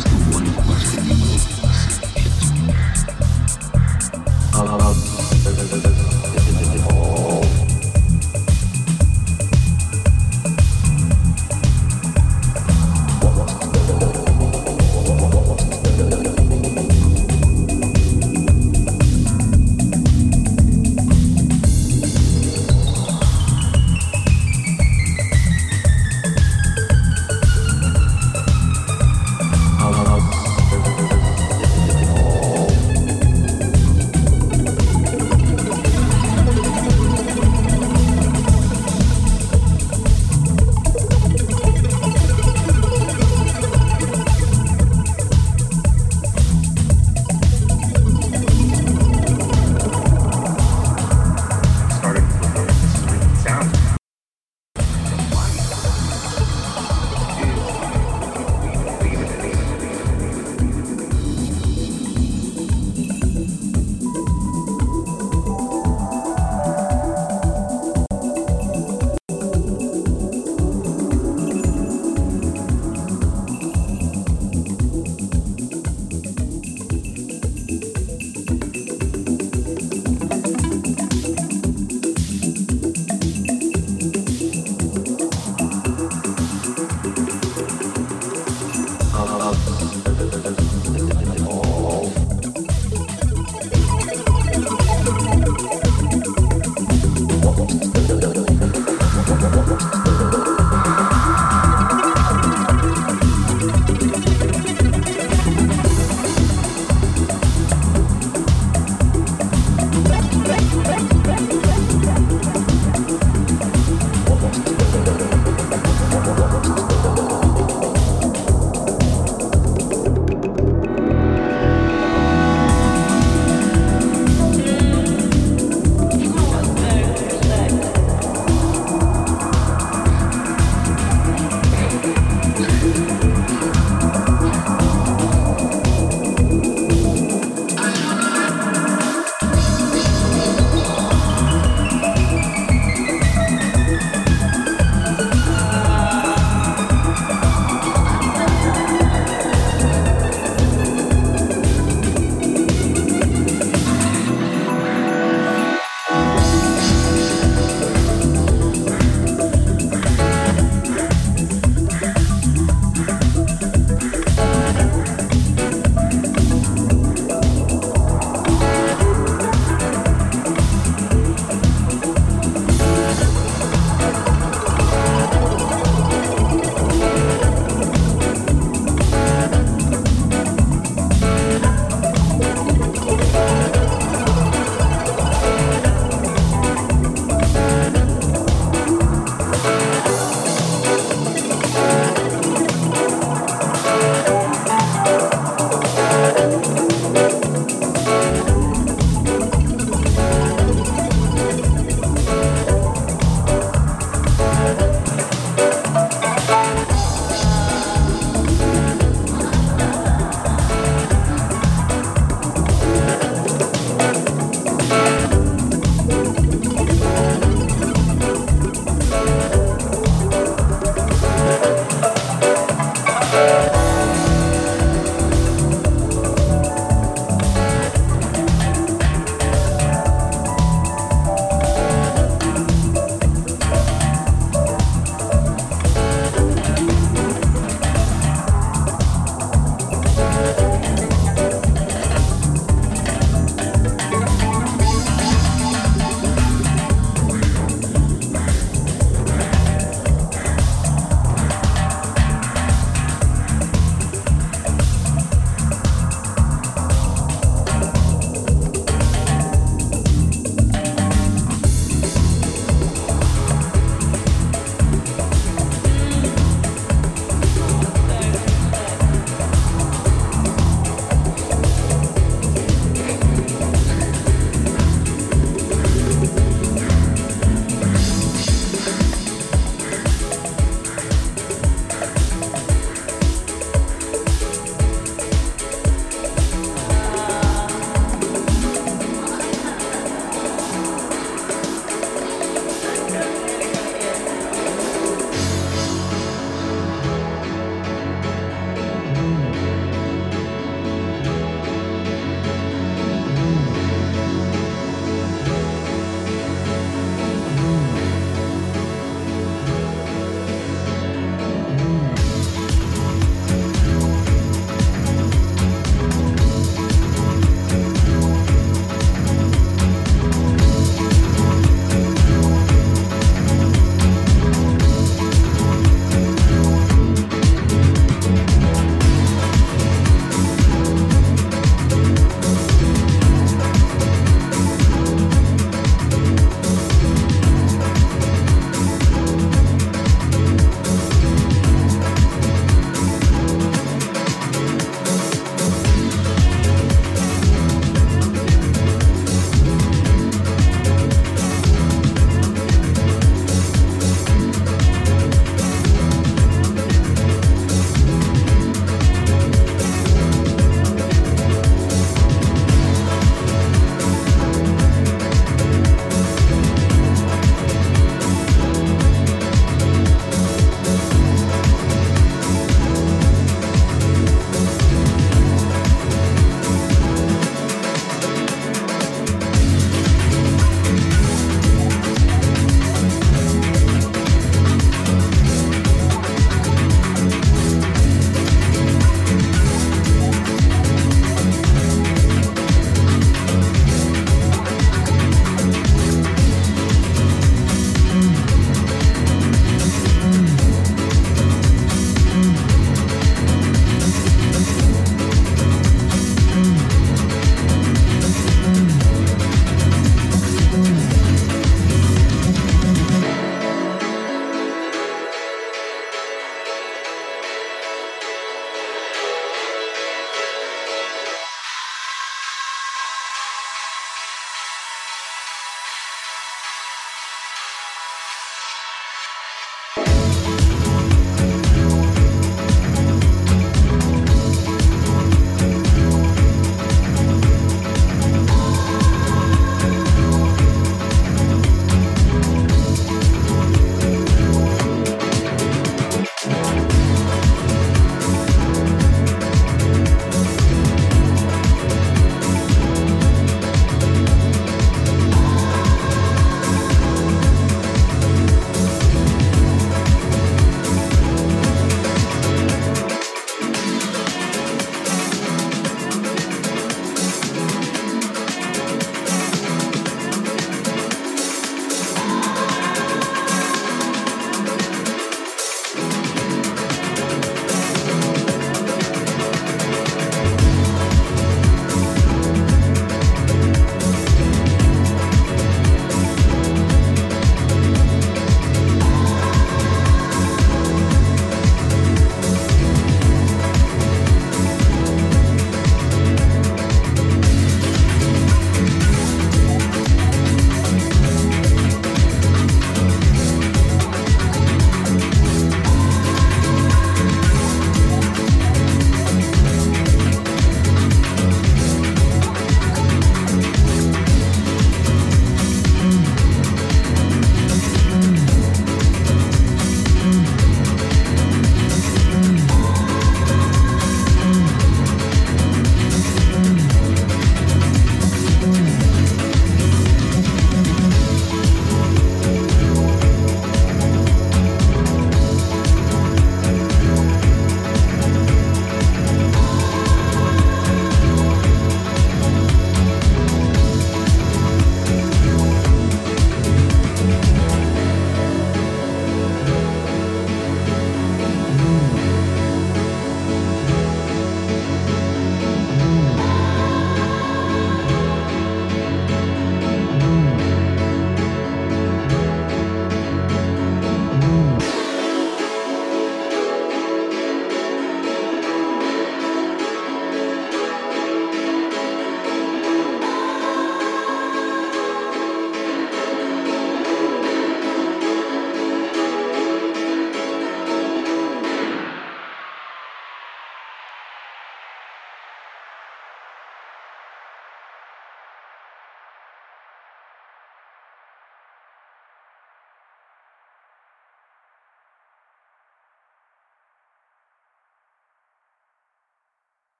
is the one question.